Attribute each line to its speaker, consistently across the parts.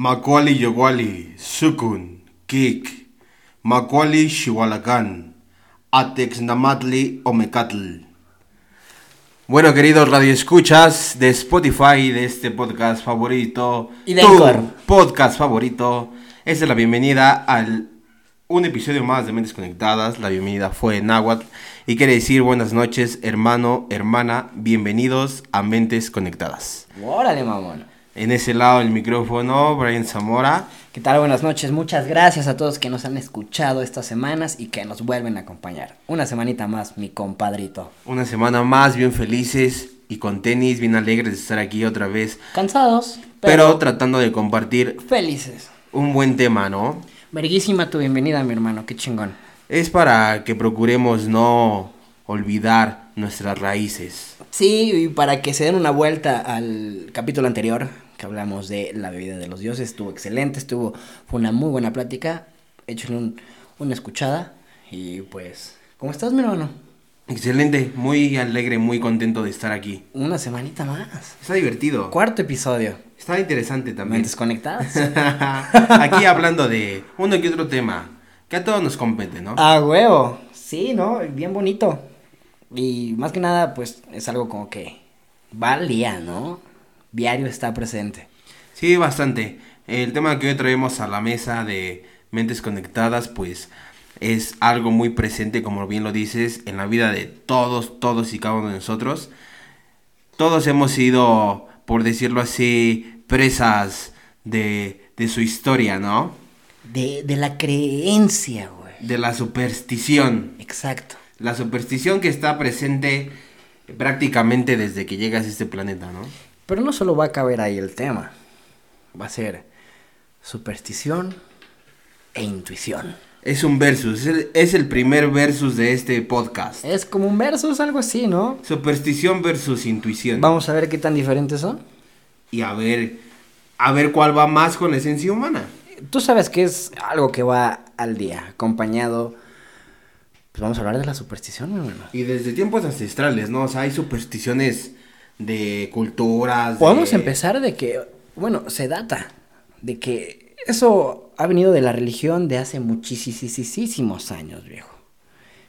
Speaker 1: Makwali Yogwali, Sukun, Kik, Makwali Shiwalakan, Atex Namatli Omecatl. Bueno, queridos radioescuchas de Spotify, de este podcast favorito,
Speaker 2: Y de
Speaker 1: tu
Speaker 2: Anchor.
Speaker 1: podcast favorito, esta es la bienvenida al un episodio más de Mentes Conectadas. La bienvenida fue Nahuatl y quiere decir buenas noches, hermano, hermana, bienvenidos a Mentes Conectadas.
Speaker 2: Órale, mamón.
Speaker 1: En ese lado del micrófono, Brian Zamora.
Speaker 2: ¿Qué tal? Buenas noches. Muchas gracias a todos que nos han escuchado estas semanas y que nos vuelven a acompañar. Una semanita más, mi compadrito.
Speaker 1: Una semana más, bien felices y con tenis, bien alegres de estar aquí otra vez.
Speaker 2: Cansados,
Speaker 1: Pero,
Speaker 2: pero,
Speaker 1: tratando de compartir
Speaker 2: felices.
Speaker 1: un buen tema, ¿no?
Speaker 2: Verguísima tu bienvenida, mi hermano. Qué chingón.
Speaker 1: Es para que procuremos no olvidar nuestras raíces.
Speaker 2: Sí, y para que se den una vuelta al capítulo anterior, que hablamos de la bebida de los dioses, estuvo excelente, estuvo, fue una muy buena plática. Échenle un, una escuchada. Y pues, ¿cómo estás, mi hermano?
Speaker 1: Excelente, muy alegre, muy contento de estar aquí.
Speaker 2: Una semanita más.
Speaker 1: Está divertido.
Speaker 2: Cuarto episodio.
Speaker 1: Está interesante también.
Speaker 2: Mentes conectadas.
Speaker 1: aquí hablando de uno que otro tema, que a todos nos compete, ¿no?
Speaker 2: A huevo. Sí, ¿no? Bien bonito. Y más que nada, pues es algo como que va al día, ¿no? Diario está presente.
Speaker 1: Sí, bastante. El tema que hoy traemos a la mesa de mentes conectadas, pues es algo muy presente, como bien lo dices, en la vida de todos, todos y cada uno de nosotros. Todos hemos sido, por decirlo así, presas de, de su historia, ¿no?
Speaker 2: De, de la creencia, güey.
Speaker 1: De la superstición.
Speaker 2: Exacto.
Speaker 1: La superstición que está presente prácticamente desde que llegas a este planeta, ¿no?
Speaker 2: Pero no solo va a caber ahí el tema. Va a ser superstición e intuición.
Speaker 1: Es un versus, es el, es el primer versus de este podcast.
Speaker 2: Es como un versus, algo así, ¿no?
Speaker 1: Superstición versus intuición.
Speaker 2: Vamos a ver qué tan diferentes son.
Speaker 1: Y a ver, a ver cuál va más con la esencia humana.
Speaker 2: Tú sabes que es algo que va al día, acompañado. Pues vamos a hablar de la superstición, mi hermano.
Speaker 1: Y desde tiempos ancestrales, ¿no? O sea, hay supersticiones de culturas. de-
Speaker 2: Podemos empezar de que, bueno, se data de que eso ha venido de la religión de hace muchísimos años, viejo.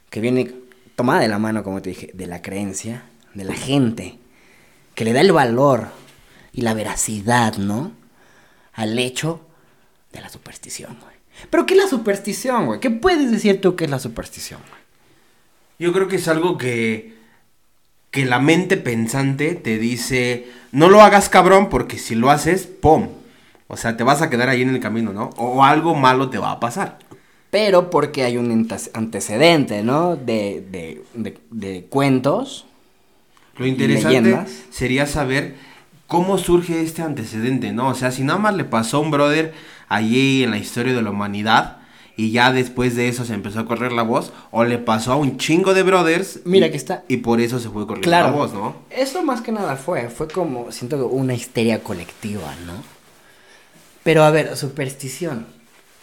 Speaker 2: Que viene tomada de la mano, como te dije, de la creencia, de la gente, que le da el valor y la veracidad, ¿no? Al hecho de la superstición, güey. Pero ¿qué es la superstición, güey? ¿Qué puedes decir tú que es la superstición, güey?
Speaker 1: Yo creo que es algo que, que la mente pensante te dice, no lo hagas cabrón porque si lo haces, ¡pum! O sea, te vas a quedar ahí en el camino, ¿no? O algo malo te va a pasar.
Speaker 2: Pero porque hay un ante- antecedente, ¿no? De, de, de, de cuentos.
Speaker 1: Lo interesante
Speaker 2: Leyendas.
Speaker 1: sería saber cómo surge este antecedente, ¿no? O sea, si nada más le pasó a un brother allí en la historia de la humanidad y ya después de eso se empezó a correr la voz, o le pasó a un chingo de brothers.
Speaker 2: Mira
Speaker 1: y,
Speaker 2: que está-
Speaker 1: Y por eso se fue corriendo
Speaker 2: Claro.
Speaker 1: la voz, ¿no?
Speaker 2: Eso más que nada fue, fue como, siento que una histeria colectiva, ¿no? Pero a ver, superstición.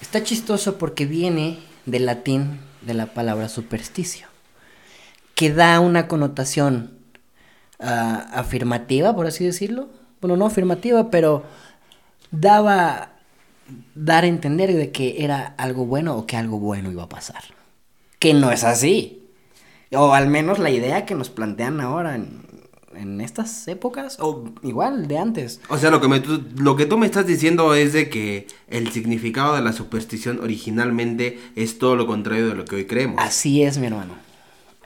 Speaker 2: Está chistoso porque viene del latín de la palabra supersticio, que da una connotación ah, afirmativa, por así decirlo. Bueno, no afirmativa, pero daba dar a entender de que era algo bueno o que algo bueno iba a pasar. Que no es así. O al menos la idea que nos plantean ahora en, en estas épocas, o igual de antes.
Speaker 1: O sea, lo que, me, tú- lo que tú me estás diciendo es de que el significado de la superstición originalmente es todo lo contrario de lo que hoy creemos.
Speaker 2: Así es, mi hermano.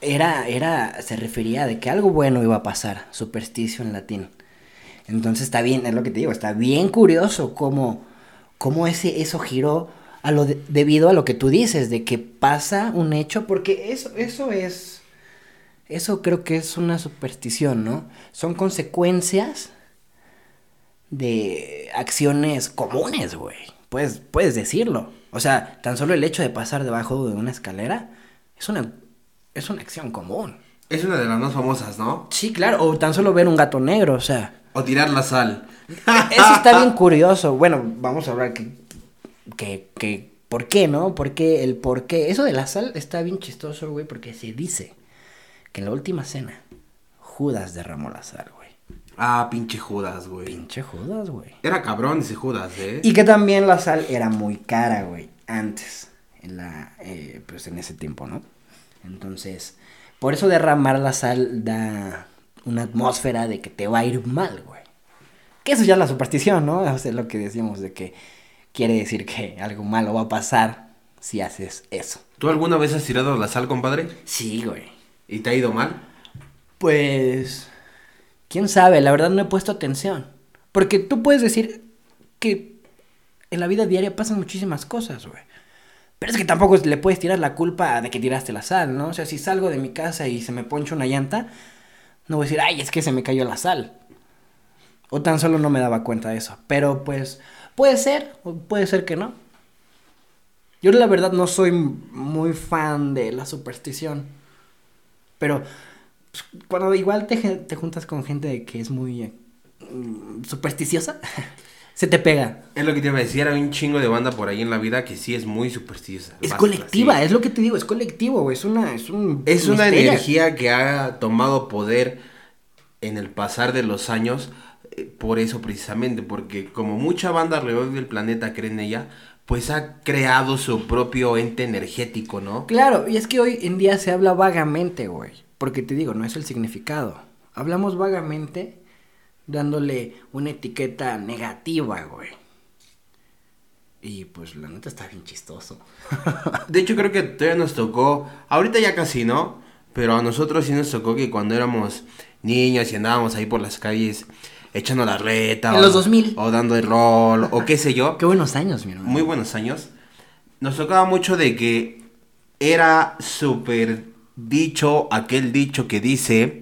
Speaker 2: Era, era, se refería de que algo bueno iba a pasar, supersticio en latín. Entonces está bien, es lo que te digo, está bien curioso cómo, cómo ese, eso giró a lo de- debido a lo que tú dices, de que pasa un hecho, porque eso, eso es, eso creo que es una superstición, ¿no? Son consecuencias de acciones comunes, güey. Puedes, puedes decirlo. O sea, tan solo el hecho de pasar debajo de una escalera es una, es una acción común.
Speaker 1: Es una de las más famosas, ¿no?
Speaker 2: Sí, claro, o tan solo ver un gato negro, o sea.
Speaker 1: O tirar la sal.
Speaker 2: Eso está bien curioso. Bueno, vamos a hablar que, que, que, ¿por qué, no? ¿Por qué? El por qué. Eso de la sal está bien chistoso, güey, porque se dice que en la última cena Judas derramó la sal, güey.
Speaker 1: Ah, pinche Judas, güey.
Speaker 2: Pinche Judas, güey.
Speaker 1: Era cabrón ese Judas, ¿eh?
Speaker 2: Y que también la sal era muy cara, güey, antes, en la, eh, pues en ese tiempo, ¿no? Entonces, por eso derramar la sal da una atmósfera de que te va a ir mal, güey. Que eso ya es la superstición, ¿no? O sea, lo que decíamos de que quiere decir que algo malo va a pasar si haces eso.
Speaker 1: ¿Tú alguna vez has tirado la sal, compadre?
Speaker 2: Sí, güey.
Speaker 1: ¿Y te ha ido mal?
Speaker 2: Pues, quién sabe, la verdad no he puesto atención. Porque tú puedes decir que en la vida diaria pasan muchísimas cosas, güey. Pero es que tampoco le puedes tirar la culpa de que tiraste la sal, ¿no? O sea, si salgo de mi casa y se me poncha una llanta, no voy a decir, ay, es que se me cayó la sal. O tan solo no me daba cuenta de eso. Pero pues, puede ser, puede ser que no. Yo la verdad no soy muy fan de la superstición. Pero pues, cuando igual te, juntas con gente que es muy mm, supersticiosa, se te pega.
Speaker 1: Es lo que te iba a decir, hay un chingo de banda por ahí en la vida que sí es muy supersticiosa.
Speaker 2: Es
Speaker 1: Basta,
Speaker 2: colectiva,
Speaker 1: sí.
Speaker 2: es lo que te digo, es colectivo, es una... Es, un,
Speaker 1: Es una energía que ha tomado poder en el pasar de los años eh, por eso precisamente, porque como mucha banda alrededor del planeta cree en ella, pues ha creado su propio ente energético, ¿no?
Speaker 2: Claro, y es que hoy en día se habla vagamente, güey. Porque te digo, no es el significado. Hablamos vagamente dándole una etiqueta negativa, güey. Y pues la neta está bien chistoso.
Speaker 1: De hecho creo que todavía nos tocó, ahorita ya casi no, pero a nosotros sí nos tocó que cuando éramos niños y andábamos ahí por las calles echando la reta.
Speaker 2: En
Speaker 1: o-
Speaker 2: los 2000.
Speaker 1: O dando el rol, o qué sé yo.
Speaker 2: Qué buenos años, mi hermano.
Speaker 1: muy buenos años, nos tocaba mucho de que era súper dicho aquel dicho que dice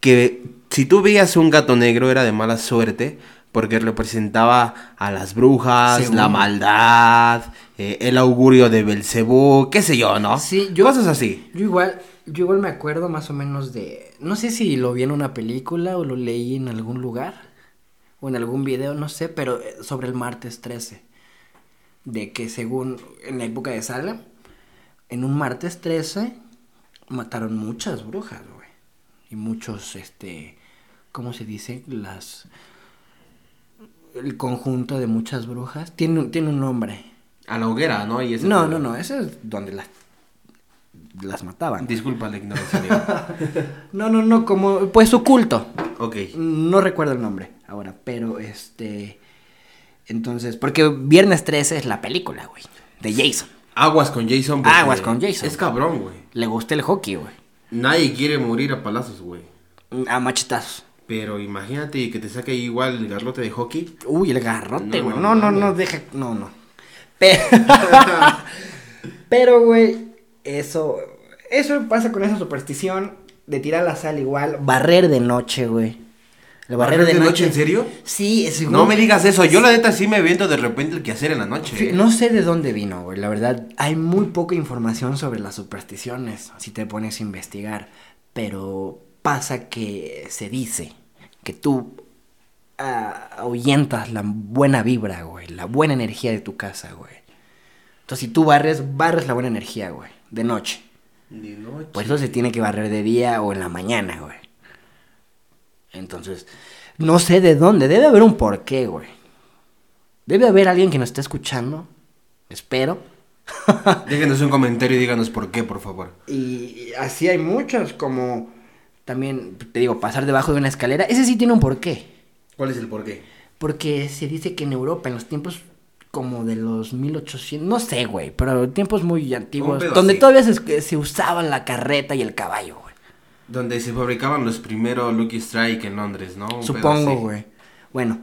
Speaker 1: que si tú veías un gato negro era de mala suerte porque representaba a las brujas,
Speaker 2: Según.
Speaker 1: la maldad, eh, el augurio de Belcebú, qué sé yo, ¿no?
Speaker 2: Sí, yo-
Speaker 1: Cosas así.
Speaker 2: Yo igual, yo igual me acuerdo más o menos de... No sé si lo vi en una película o lo leí en algún lugar. O en algún video, no sé, pero eh, sobre el martes 13. De que según en la época de Salem, en un martes 13 mataron muchas brujas, güey. Y muchos, este... ¿Cómo se dice? Las... El conjunto de muchas brujas. Tiene, un- tiene un nombre.
Speaker 1: A la hoguera, ¿no? Y ese
Speaker 2: No, no, no, ese es donde las... Las mataban.
Speaker 1: Disculpa la ignorancia.
Speaker 2: No, no, no, como, pues su culto.
Speaker 1: ok.
Speaker 2: No recuerdo el nombre ahora, pero este... Entonces, porque Viernes 13 es la película, güey, de Jason.
Speaker 1: Aguas con Jason.
Speaker 2: Aguas con Jason.
Speaker 1: Es cabrón, güey.
Speaker 2: Le gusta el hockey, güey.
Speaker 1: Nadie quiere morir a palazos, güey.
Speaker 2: A machetazos.
Speaker 1: Pero imagínate que te saque igual el garlote de hockey.
Speaker 2: Uy, el garrote, güey.
Speaker 1: no
Speaker 2: No, no, no, deja, no, no. Pero, pero, güey, eso, eso pasa con esa superstición de tirar la sal igual, barrer de noche, güey. El barrer, de, noche.
Speaker 1: ¿En serio?
Speaker 2: Sí, es
Speaker 1: No me digas eso. Yo la neta sí me viento de repente el quehacer en la noche.
Speaker 2: Sí,
Speaker 1: ¿eh?
Speaker 2: No sé de dónde vino, güey. La verdad, hay muy poca información sobre las supersticiones, si te pones a investigar. Pero pasa que se dice que tú ah, ahuyentas la buena vibra, güey. La buena energía de tu casa, güey. Entonces, si tú barres, barres la buena energía, güey. De noche.
Speaker 1: De noche.
Speaker 2: Por eso se tiene que barrer de día o en la mañana, güey. Entonces, no sé de dónde. Debe haber un porqué, güey. Debe haber alguien que nos esté escuchando. Espero.
Speaker 1: Déjenos un comentario y díganos por qué, por favor.
Speaker 2: Y así hay muchos, como también, te digo, pasar debajo de una escalera. Ese sí tiene un porqué.
Speaker 1: ¿Cuál es el por qué?
Speaker 2: Porque se dice que en Europa, en los tiempos como de los 1800, no sé, güey, pero tiempos muy antiguos, donde
Speaker 1: así.
Speaker 2: todavía se, se usaban la carreta y el caballo, güey.
Speaker 1: Donde se fabricaban los primeros Lucky Strike en Londres, ¿no? Un
Speaker 2: Supongo, güey. Bueno,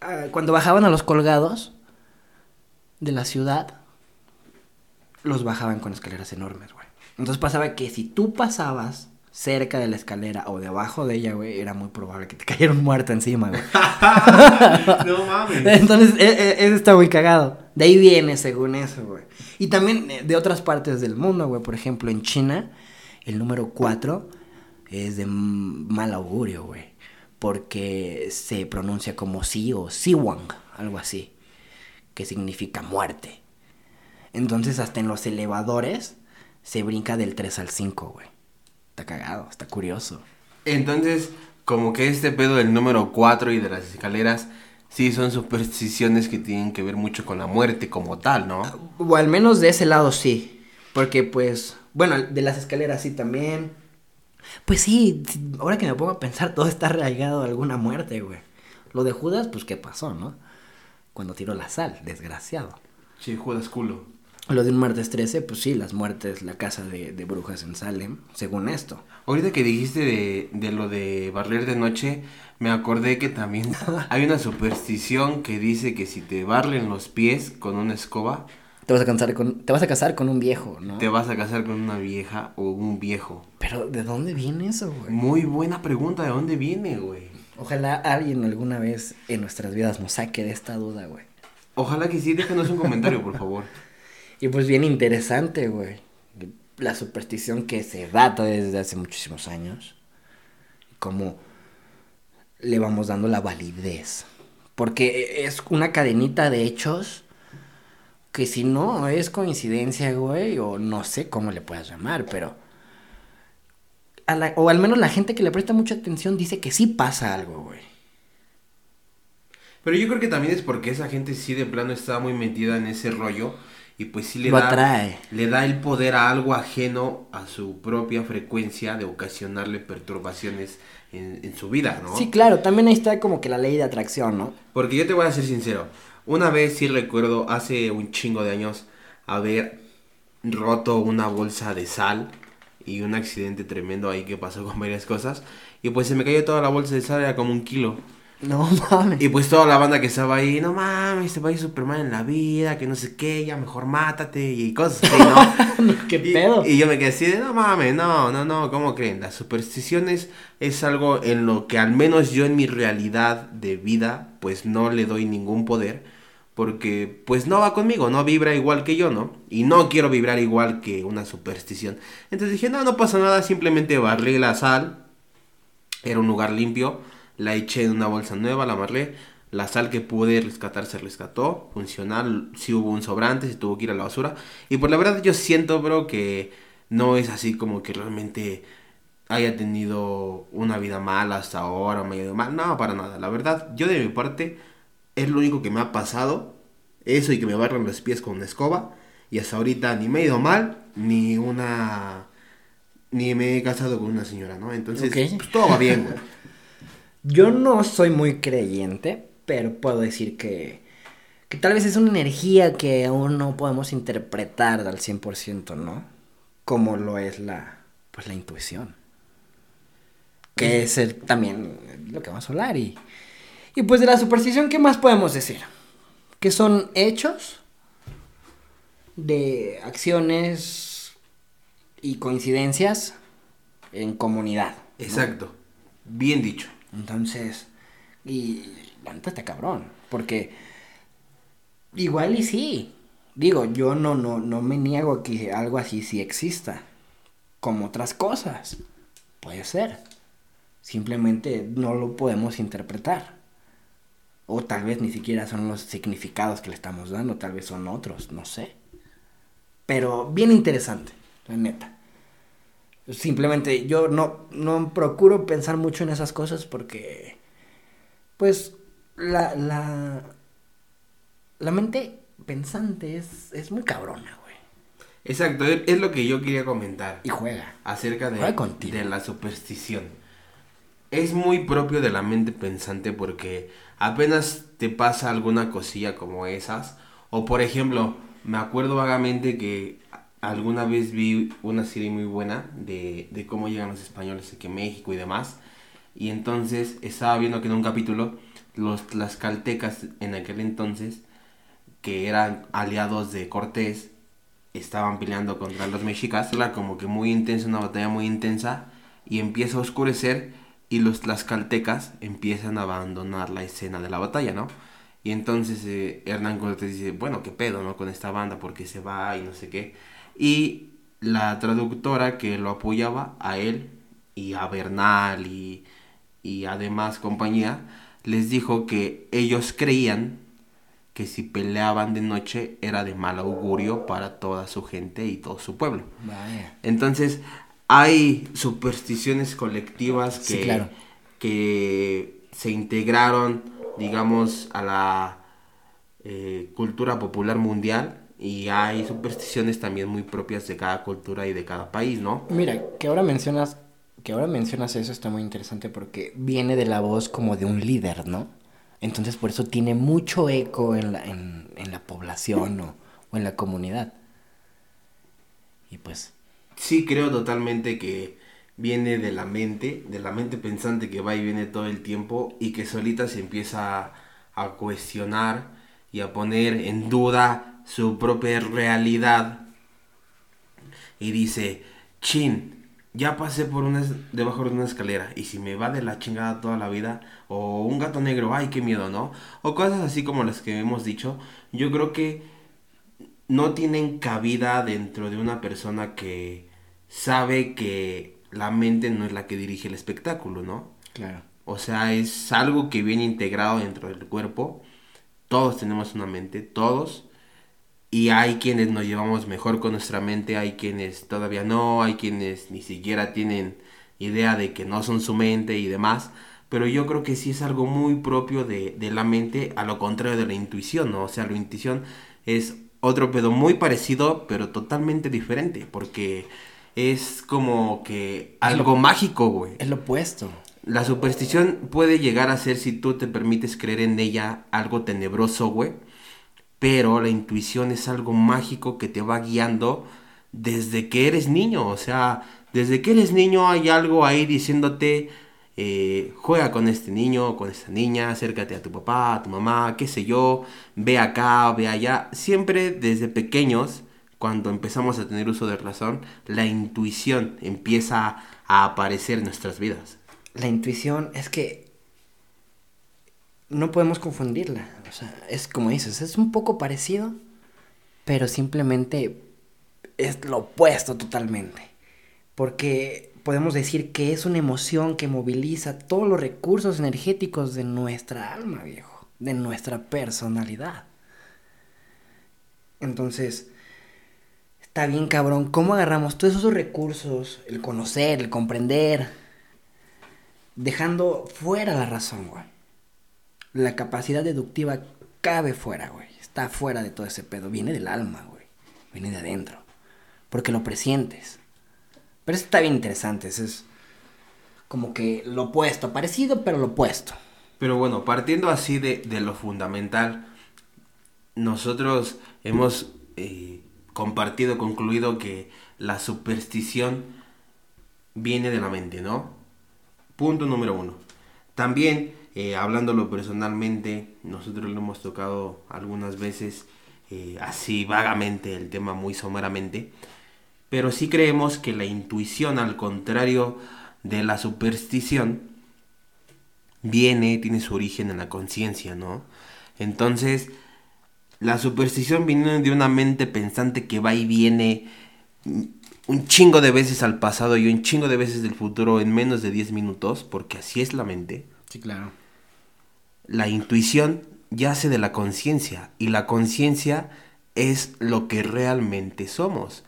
Speaker 2: ah, cuando bajaban a los colgados de la ciudad, los bajaban con escaleras enormes, güey. Entonces pasaba que si tú pasabas cerca de la escalera o debajo de ella, güey, era muy probable que te cayera un muerto encima, güey.
Speaker 1: no mames.
Speaker 2: Entonces, e- e- eso está muy cagado. De ahí viene, según eso, güey. Y también eh, de otras partes del mundo, güey. Por ejemplo, en China, el número 4 es de mal augurio, güey. Porque se pronuncia como Si o Siwang, algo así. Que significa muerte. Entonces, hasta en los elevadores se brinca del 3 al 5, güey. Está cagado, está curioso.
Speaker 1: Entonces, como que este pedo del número 4 y de las escaleras, sí son supersticiones que tienen que ver mucho con la muerte como tal, ¿no?
Speaker 2: O al menos de ese lado sí. Porque pues, bueno, de las escaleras sí también. Pues sí, ahora que me pongo a pensar, todo está arraigado a alguna muerte, güey. Lo de Judas, pues qué pasó, ¿no? Cuando tiró la sal, desgraciado.
Speaker 1: Sí, Judas culo.
Speaker 2: Lo de un martes 13, pues sí, las muertes, la casa de, de brujas en Salem, según esto.
Speaker 1: Ahorita que dijiste de, de lo de barrer de noche, me acordé que también hay una superstición que dice que si te barlen los pies con una escoba,
Speaker 2: Te vas a casar con, te vas a casar con un viejo, ¿no?
Speaker 1: te vas a casar con una vieja o un viejo.
Speaker 2: Pero, ¿de dónde viene eso, güey?
Speaker 1: Muy buena pregunta, ¿de dónde viene, güey?
Speaker 2: Ojalá alguien alguna vez en nuestras vidas nos saque de esta duda, güey.
Speaker 1: Ojalá que sí, déjanos un comentario, por favor.
Speaker 2: Y pues bien interesante, güey. La superstición que se data desde hace muchísimos años. Cómo le vamos dando la validez. Porque es una cadenita de hechos que si no es coincidencia, güey, o no sé cómo le puedas llamar, pero... a la- o al menos la gente que le presta mucha atención dice que sí pasa algo, güey.
Speaker 1: Pero yo creo que también es porque esa gente sí de plano está muy metida en ese rollo y pues sí le
Speaker 2: Lo
Speaker 1: da
Speaker 2: atrae.
Speaker 1: le da el poder a algo ajeno a su propia frecuencia de ocasionarle perturbaciones en, en su vida, ¿no?
Speaker 2: Sí, claro, también ahí está como que la ley de atracción, ¿no?
Speaker 1: Porque yo te voy a ser sincero, una vez sí recuerdo hace un chingo de años haber roto una bolsa de sal y un accidente tremendo ahí que pasó con varias cosas y pues se me cayó toda la bolsa de sal, era como un kilo.
Speaker 2: No mames.
Speaker 1: Y pues toda la banda que estaba ahí, no mames, te va a ir Superman en la vida, que no sé qué, ya mejor mátate y cosas así, ¿no?
Speaker 2: ¿Qué
Speaker 1: Y-
Speaker 2: pedo?
Speaker 1: Y, yo me quedé así de, no mames, no, no, no, ¿cómo creen? Las supersticiones es algo en lo que al menos yo en mi realidad de vida, pues no le doy ningún poder, porque pues no va conmigo, no vibra igual que yo, ¿no? Y no quiero vibrar igual que una superstición. Entonces dije, no, no pasa nada, simplemente barré la sal, era un lugar limpio, la eché en una bolsa nueva, la amarré. La sal que pude rescatar se rescató, funcional, si hubo un sobrante, se tuvo que ir a la basura. Y por la verdad yo siento, bro, que no es así como que realmente haya tenido una vida mala hasta ahora, me haya ido mal. No, para nada. La verdad, yo de mi parte, es lo único que me ha pasado. Eso y que me barran los pies con una escoba. Y hasta ahorita ni me he ido mal, ni una... Ni me he casado con una señora, ¿no? Entonces,
Speaker 2: Ok.
Speaker 1: pues todo va bien, güey.
Speaker 2: Yo no soy muy creyente, pero puedo decir que, que tal vez es una energía que aún no podemos interpretar al 100%, ¿no? Como lo es la, pues la intuición. Que es el- también lo que vamos a hablar. Y, y pues de la superstición, ¿qué más podemos decir? Que son hechos de acciones y coincidencias en comunidad. ¿no?
Speaker 1: Exacto. Bien dicho.
Speaker 2: Entonces, y la neta cabrón, porque igual y sí. Digo, yo no, no, no me niego a que algo así sí exista, como otras cosas. Puede ser. Simplemente no lo podemos interpretar. O tal vez ni siquiera son los significados que le estamos dando, tal vez son otros, no sé. Pero bien interesante, la neta. Simplemente yo no, no procuro pensar mucho en esas cosas porque, pues, la, la, la mente pensante es, es muy cabrona, güey.
Speaker 1: Exacto, es lo que yo quería comentar
Speaker 2: Y juega.
Speaker 1: acerca
Speaker 2: Juega
Speaker 1: de,
Speaker 2: contigo.
Speaker 1: de la superstición. Es muy propio de la mente pensante porque apenas te pasa alguna cosilla como esas, o por ejemplo, me acuerdo vagamente que alguna vez vi una serie muy buena de, de cómo llegan los españoles aquí a México y demás, y entonces estaba viendo que en un capítulo los tlaxcaltecas en aquel entonces, que eran aliados de Cortés, estaban peleando contra los mexicas. Era como que muy intensa, una batalla muy intensa. Y empieza a oscurecer y los tlaxcaltecas empiezan a abandonar la escena de la batalla, ¿no? Y entonces eh, Hernán Cortés dice, bueno, ¿qué pedo, no? Con esta banda, porque se va y no sé qué. Y la traductora que lo apoyaba a él y a Bernal y, y además compañía, les dijo que ellos creían que si peleaban de noche era de mal augurio para toda su gente y todo su pueblo.
Speaker 2: Vaya.
Speaker 1: Entonces, hay supersticiones colectivas que,
Speaker 2: Sí, claro.
Speaker 1: que se integraron, digamos, a la eh, cultura popular mundial y hay supersticiones también muy propias de cada cultura y de cada país, ¿no?
Speaker 2: Mira, que ahora mencionas que ahora mencionas eso está muy interesante porque viene de la voz como de un líder, ¿no? Entonces por eso tiene mucho eco en la, en, en la población o, o en la comunidad. Y pues...
Speaker 1: Sí, creo totalmente que viene de la mente, de la mente pensante que va y viene todo el tiempo y que solita se empieza a cuestionar y a poner en duda su propia realidad. Y dice, chin, ya pasé por una, debajo de una escalera y si me va de la chingada toda la vida, o un gato negro, ay, qué miedo, ¿no? O cosas así como las que hemos dicho, yo creo que no tienen cabida dentro de una persona que sabe que la mente no es la que dirige el espectáculo, ¿no?
Speaker 2: Claro.
Speaker 1: O sea, es algo que viene integrado dentro del cuerpo todos tenemos una mente, todos. Y hay quienes nos llevamos mejor con nuestra mente, hay quienes todavía no, hay quienes ni siquiera tienen idea de que no son su mente y demás. Pero yo creo que sí es algo muy propio de, de la mente, a lo contrario de la intuición, ¿no? O sea, la intuición es otro pedo muy parecido, pero totalmente diferente, porque es como que algo mágico, güey.
Speaker 2: Es lo opuesto.
Speaker 1: La superstición puede llegar a ser si tú te permites creer en ella algo tenebroso, güey. Pero la intuición es algo mágico que te va guiando desde que eres niño. O sea, desde que eres niño hay algo ahí diciéndote, eh, juega con este niño, con esta niña, acércate a tu papá, a tu mamá, qué sé yo, ve acá, ve allá. Siempre desde pequeños, cuando empezamos a tener uso de razón, la intuición empieza a aparecer en nuestras vidas
Speaker 2: la intuición es que no podemos confundirla. O sea, es como dices, es un poco parecido, pero simplemente es lo opuesto totalmente. Porque podemos decir que es una emoción que moviliza todos los recursos energéticos de nuestra alma, viejo, de nuestra personalidad. Entonces, está bien cabrón, ¿cómo agarramos todos esos recursos, el conocer, el comprender, dejando fuera la razón, güey. La capacidad deductiva cabe fuera, güey. Está fuera de todo ese pedo. Viene del alma, güey. Viene de adentro. Porque lo presientes. Pero eso está bien interesante. es como que lo opuesto. Parecido, pero lo opuesto.
Speaker 1: Pero bueno, partiendo así de, lo fundamental, nosotros hemos eh, compartido, concluido que la superstición viene de la mente, ¿no? Punto número uno. También, eh, hablándolo personalmente, nosotros lo hemos tocado algunas veces, eh, así vagamente, el tema muy someramente, pero sí creemos que la intuición, al contrario de la superstición, viene, tiene su origen en la conciencia, ¿no? Entonces, la superstición viene de una mente pensante que va y viene un chingo de veces al pasado y un chingo de veces del futuro en menos de 10 minutos, porque así es la mente.
Speaker 2: Sí, claro.
Speaker 1: La intuición yace de la conciencia y la conciencia es lo que realmente somos.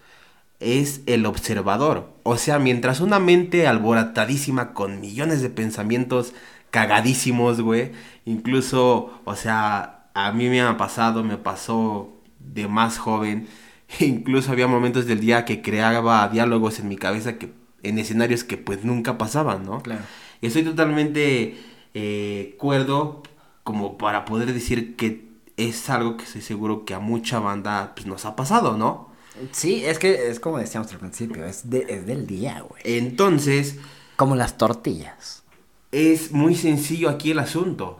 Speaker 1: Es el observador. O sea, mientras una mente alborotadísima con millones de pensamientos cagadísimos, güey, incluso, o sea, a mí me ha pasado, me pasó de más joven, Incluso había momentos del día que creaba diálogos en mi cabeza que en escenarios que pues nunca pasaban, ¿no?
Speaker 2: Claro.
Speaker 1: Estoy totalmente eh, cuerdo como para poder decir que es algo que estoy seguro que a mucha banda pues, nos ha pasado, ¿no?
Speaker 2: Sí, es que es como decíamos al principio, es, es del día, güey.
Speaker 1: Entonces...
Speaker 2: Como las tortillas.
Speaker 1: Es muy sencillo aquí el asunto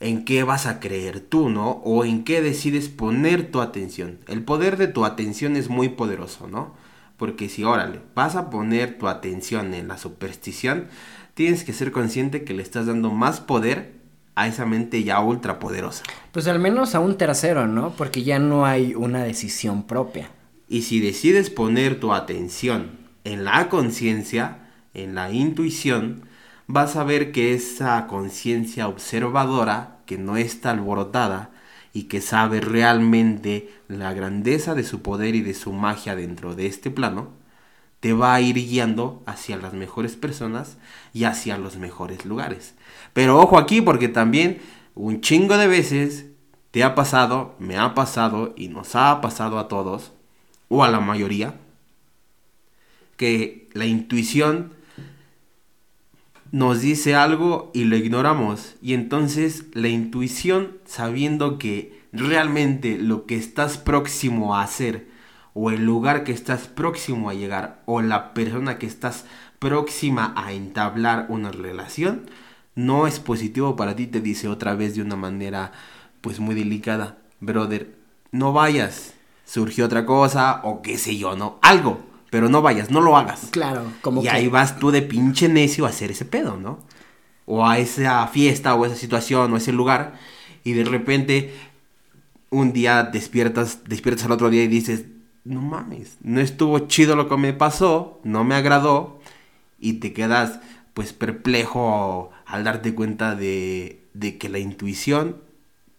Speaker 1: en qué vas a creer tú, ¿no? O en qué decides poner tu atención. El poder de tu atención es muy poderoso, ¿no? Porque si, órale, vas a poner tu atención en la superstición, tienes que ser consciente que le estás dando más poder a esa mente ya ultra poderosa.
Speaker 2: Pues al menos a un tercero, ¿no? Porque ya no hay una decisión propia.
Speaker 1: Y si decides poner tu atención en la conciencia, en la intuición, vas a ver que esa conciencia observadora, que no está alborotada y que sabe realmente la grandeza de su poder y de su magia dentro de este plano, te va a ir guiando hacia las mejores personas y hacia los mejores lugares. Pero ojo aquí porque también un chingo de veces te ha pasado, me ha pasado y nos ha pasado a todos, o a la mayoría, que la intuición nos dice algo y lo ignoramos. Y entonces la intuición, sabiendo que realmente lo que estás próximo a hacer, o el lugar que estás próximo a llegar, o la persona que estás próxima a entablar una relación, no es positivo para ti, te dice otra vez de una manera pues muy delicada, brother, no vayas, surgió otra cosa, o qué sé yo, ¿no? Algo, pero no vayas, no lo hagas.
Speaker 2: Claro, como
Speaker 1: y ahí vas tú de pinche necio a hacer ese pedo, ¿no? O a esa fiesta, o esa situación, o ese lugar, y de repente un día despiertas, despiertas al otro día y dices, no mames, no estuvo chido lo que me pasó, no me agradó, y te quedas pues perplejo al darte cuenta de, de que la intuición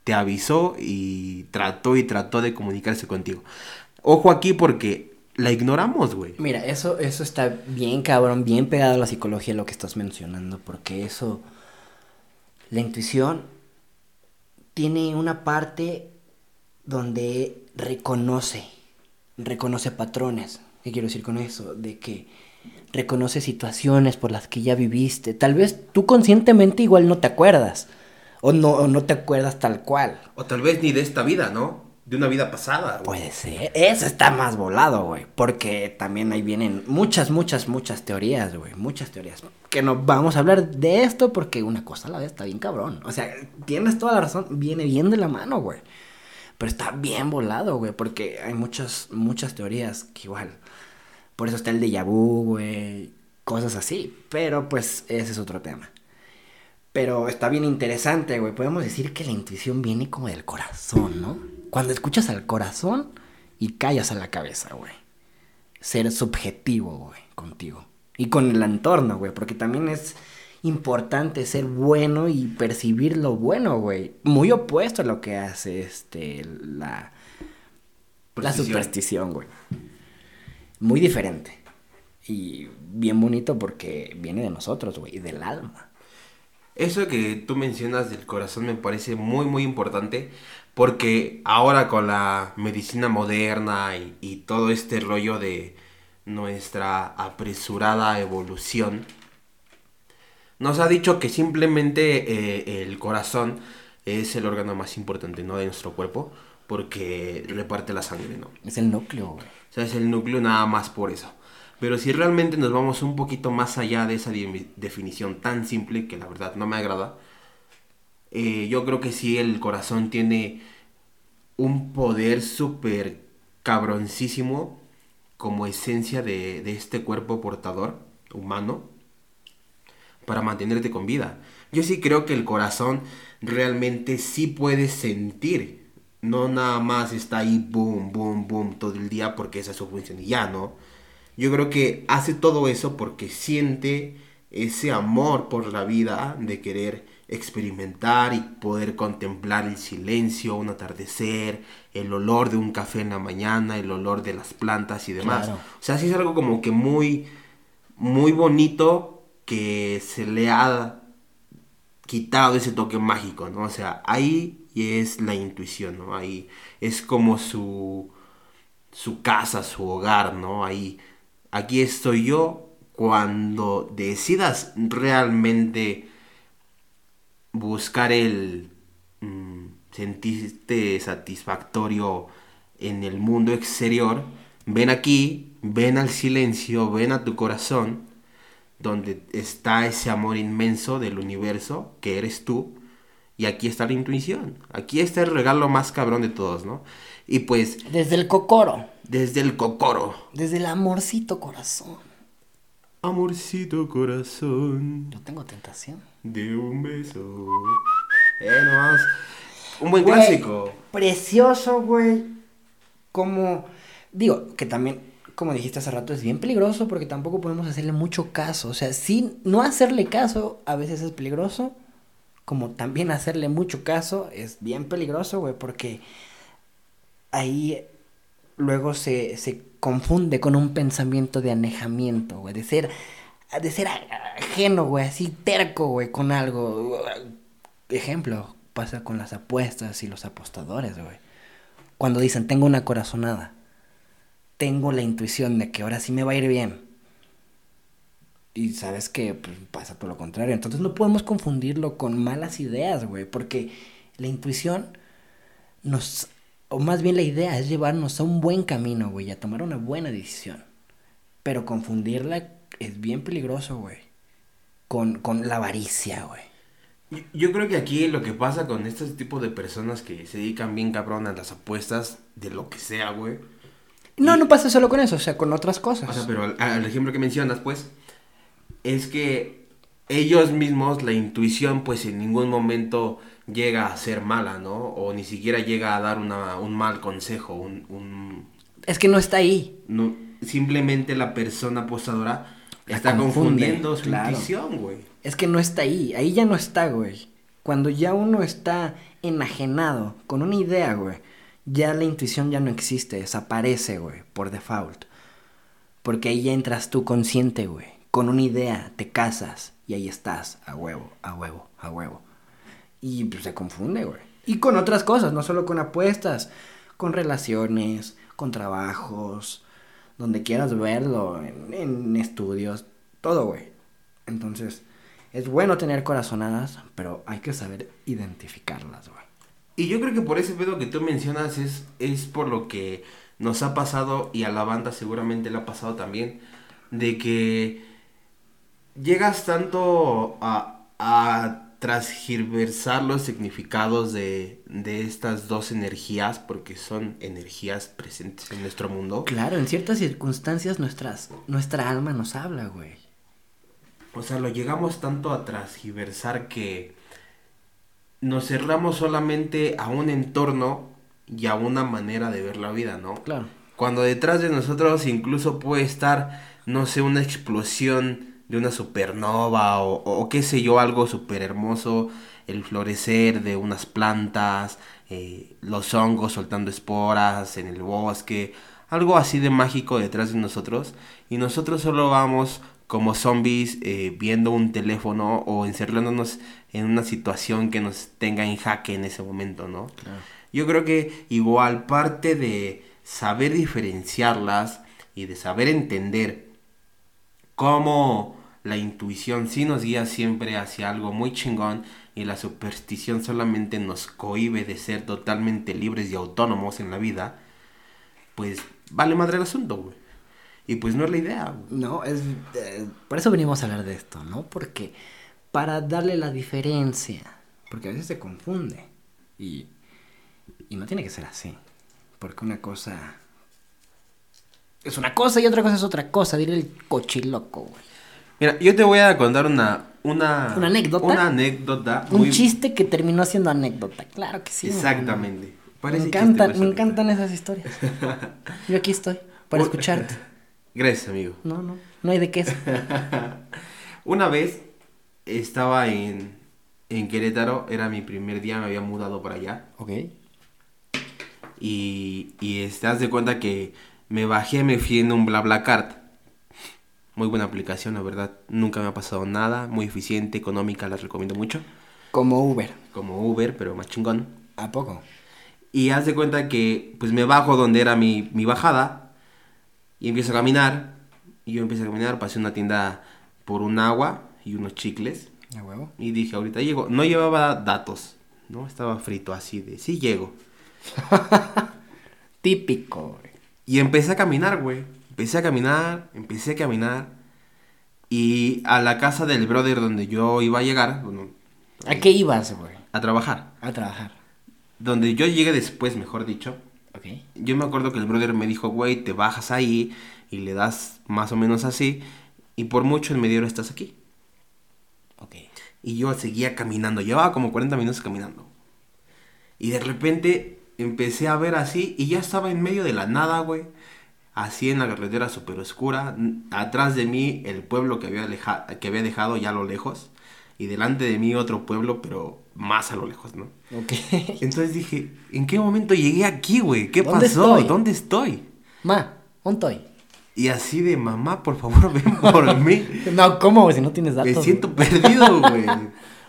Speaker 1: te avisó y trató y trató de comunicarse contigo. Ojo aquí porque la ignoramos, güey.
Speaker 2: Mira, eso, eso está bien cabrón, bien pegado a la psicología lo que estás mencionando, porque eso, la intuición tiene una parte donde reconoce, reconoce patrones. ¿Qué quiero decir con eso? De que reconoce situaciones por las que ya viviste. Tal vez tú conscientemente igual no te acuerdas. O no, o no te acuerdas tal cual.
Speaker 1: O tal vez ni de esta vida, ¿no? De una vida pasada. güey.
Speaker 2: Puede ser. Eso está más volado, güey. Porque también ahí vienen muchas, muchas, muchas teorías, güey. Muchas teorías. Que no vamos a hablar de esto porque una cosa a la vez está bien cabrón. O sea, tienes toda la razón. Viene bien de la mano, güey. Pero está bien volado, güey. Porque hay muchas, muchas teorías que igual. Por eso está el déjà vu, güey. Cosas así. Pero pues ese es otro tema. Pero está bien interesante, güey. Podemos decir que la intuición viene como del corazón, ¿no? Cuando escuchas al corazón y callas a la cabeza, güey. Ser subjetivo, güey, contigo. Y con el entorno, güey. Porque también es importante ser bueno y percibir lo bueno, güey. Muy opuesto a lo que hace este la, la
Speaker 1: Superstición.
Speaker 2: güey. Muy diferente. Y bien bonito porque viene de nosotros, güey, del alma.
Speaker 1: Eso que tú mencionas del corazón me parece muy muy importante porque ahora con la medicina moderna y, y todo este rollo de nuestra apresurada evolución, nos ha dicho que simplemente eh, el corazón es el órgano más importante ¿no? de nuestro cuerpo porque reparte la sangre, ¿no?
Speaker 2: Es el núcleo, güey.
Speaker 1: O sea, es el núcleo nada más por eso. Pero si realmente nos vamos un poquito más allá de esa de- definición tan simple, que la verdad no me agrada, eh, yo creo que sí el corazón tiene un poder súper cabroncísimo como esencia de, de este cuerpo portador humano para mantenerte con vida. Yo sí creo que el corazón realmente sí puede sentir. No nada más está ahí boom, boom, boom todo el día porque esa es su función y ya, ¿no? Yo creo que hace todo eso porque siente ese amor por la vida de querer experimentar y poder contemplar el silencio, un atardecer, el olor de un café en la mañana, el olor de las plantas y demás.
Speaker 2: Claro.
Speaker 1: O sea, sí es algo como que muy, muy bonito que se le ha quitado ese toque mágico, ¿no? O sea, ahí es la intuición, ¿no? Ahí es como su, su casa, su hogar, ¿no? Ahí, aquí estoy yo cuando decidas realmente buscar el mm, sentirte satisfactorio en el mundo exterior, ven aquí, ven al silencio, ven a tu corazón, donde está ese amor inmenso del universo, que eres tú, y aquí está la intuición, aquí está el regalo más cabrón de todos, ¿no? Y pues,
Speaker 2: Desde el cocoro.
Speaker 1: desde el cocoro,
Speaker 2: Desde el amorcito corazón.
Speaker 1: amorcito corazón,
Speaker 2: Yo tengo tentación.
Speaker 1: de un beso, eh, nomás, un buen
Speaker 2: Güey,
Speaker 1: clásico.
Speaker 2: Precioso, güey. Como. Digo, que también, como dijiste hace rato, es bien peligroso porque tampoco podemos hacerle mucho caso. O sea, sin no hacerle caso a veces es peligroso. Como también hacerle mucho caso es bien peligroso, güey, porque ahí luego se, se confunde con un pensamiento de anejamiento, güey, de ser, de ser ajeno, güey, así terco, güey, con algo. Ejemplo, pasa con las apuestas y los apostadores, güey. Cuando dicen, tengo una corazonada, tengo la intuición de que ahora sí me va a ir bien. Y sabes que pues, pasa todo lo contrario. Entonces no podemos confundirlo con malas ideas, güey, porque la intuición nos o más bien la idea es llevarnos a un buen camino, güey, a tomar una buena decisión. Pero confundirla es bien peligroso, güey. Con, con la avaricia, güey.
Speaker 1: Yo, creo que aquí lo que pasa con este tipo de personas que se dedican bien cabrón a las apuestas de lo que sea, güey.
Speaker 2: No, no pasa solo con eso, o sea, con otras cosas.
Speaker 1: O sea, pero al, ejemplo que mencionas, pues, es que ellos mismos, la intuición, pues en ningún momento llega a ser mala, ¿no? O ni siquiera llega a dar una, un mal consejo, un,
Speaker 2: Es que no está ahí.
Speaker 1: No, simplemente la persona apostadora está confundiendo su intuición, güey.
Speaker 2: Es que no está ahí, ahí ya no está, güey. Cuando ya uno está enajenado con una idea, güey, ya la intuición ya no existe, desaparece, güey, por default. Porque ahí ya entras tú consciente, güey. Con una idea, te casas y ahí estás, a huevo, a huevo, a huevo. Y pues, se confunde, güey. Y con otras cosas, no solo con apuestas, con relaciones, con trabajos, donde quieras verlo, en, estudios, todo, güey. Entonces, es bueno tener corazonadas, pero hay que saber identificarlas, güey.
Speaker 1: Y yo creo que por ese pedo que tú mencionas es, es por lo que nos ha pasado y a la banda seguramente le ha pasado también, de que llegas tanto a, a transgiversar los significados de, de, estas dos energías, porque son energías presentes en nuestro mundo.
Speaker 2: Claro, en ciertas circunstancias nuestras, nuestra alma nos habla, güey.
Speaker 1: O sea, lo llegamos tanto a transgiversar que nos cerramos solamente a un entorno y a una manera de ver la vida, ¿no?
Speaker 2: Claro.
Speaker 1: Cuando detrás de nosotros incluso puede estar, no sé, una explosión de una supernova o, qué sé yo, algo súper hermoso, el florecer de unas plantas, eh, los hongos soltando esporas en el bosque, algo así de mágico detrás de nosotros y nosotros solo vamos como zombies eh, viendo un teléfono o encerrándonos en una situación que nos tenga en jaque en ese momento, ¿no? Yo creo que igual parte de saber diferenciarlas y de saber entender cómo la intuición sí nos guía siempre hacia algo muy chingón y la superstición solamente nos cohibe de ser totalmente libres y autónomos en la vida, pues vale madre el asunto, güey. Y pues no es la idea.
Speaker 2: No, es eh, por eso venimos a hablar de esto, ¿no? Porque para darle la diferencia, porque a veces se confunde y y no tiene que ser así, porque una cosa es una cosa y otra cosa es otra cosa, diré el cochiloco, güey.
Speaker 1: Mira, yo te voy a contar una... Una,
Speaker 2: ¿Una anécdota.
Speaker 1: Una anécdota.
Speaker 2: Un chiste que terminó siendo anécdota, claro que sí.
Speaker 1: Exactamente.
Speaker 2: me encantan, me encantan esas historias. Yo aquí estoy, para escucharte.
Speaker 1: Gracias, amigo.
Speaker 2: No, no, no hay de qué.
Speaker 1: una vez estaba en, en Querétaro, era mi primer día, me había mudado para allá.
Speaker 2: Ok.
Speaker 1: Y, y te das de cuenta que me bajé, me fui en un BlaBlaCart muy buena aplicación, la verdad. Nunca me ha pasado nada. Muy eficiente, económica, las recomiendo mucho.
Speaker 2: Como Uber.
Speaker 1: Como Uber, pero más chingón.
Speaker 2: ¿A poco?
Speaker 1: Y haz de cuenta que pues me bajo donde era mi, mi bajada y empiezo a caminar. Y yo empiezo a caminar, pasé una tienda por un agua y unos chicles.
Speaker 2: ¿A huevo?
Speaker 1: Y dije, ahorita llego. No llevaba datos, ¿no? Estaba frito así de, sí llego.
Speaker 2: Típico, güey.
Speaker 1: Y empecé a caminar, güey empecé a caminar, empecé a caminar. Y a la casa del brother donde yo iba a llegar.
Speaker 2: ¿A qué ibas, güey?
Speaker 1: A trabajar.
Speaker 2: A trabajar.
Speaker 1: Donde yo llegué después, mejor dicho. Yo me acuerdo que el brother me dijo, güey, te bajas ahí y le das más o menos así. Y por mucho en medio estás aquí.
Speaker 2: Ok.
Speaker 1: Y yo seguía caminando. Llevaba como 40 minutos caminando. Y de repente empecé a ver así y ya estaba en medio de la nada, güey así en la carretera súper oscura, atrás de mí el pueblo que había, que había dejado ya a lo lejos, y delante de mí otro pueblo, pero más a lo lejos, ¿no?
Speaker 2: Ok.
Speaker 1: Entonces dije, ¿en qué momento llegué aquí, güey? ¿Qué pasó? ¿Dónde estoy?
Speaker 2: Ma, un toy.
Speaker 1: Y así de mamá, por favor, ven por mí.
Speaker 2: No, ¿cómo, güey? Si no tienes datos.
Speaker 1: Me siento perdido, güey.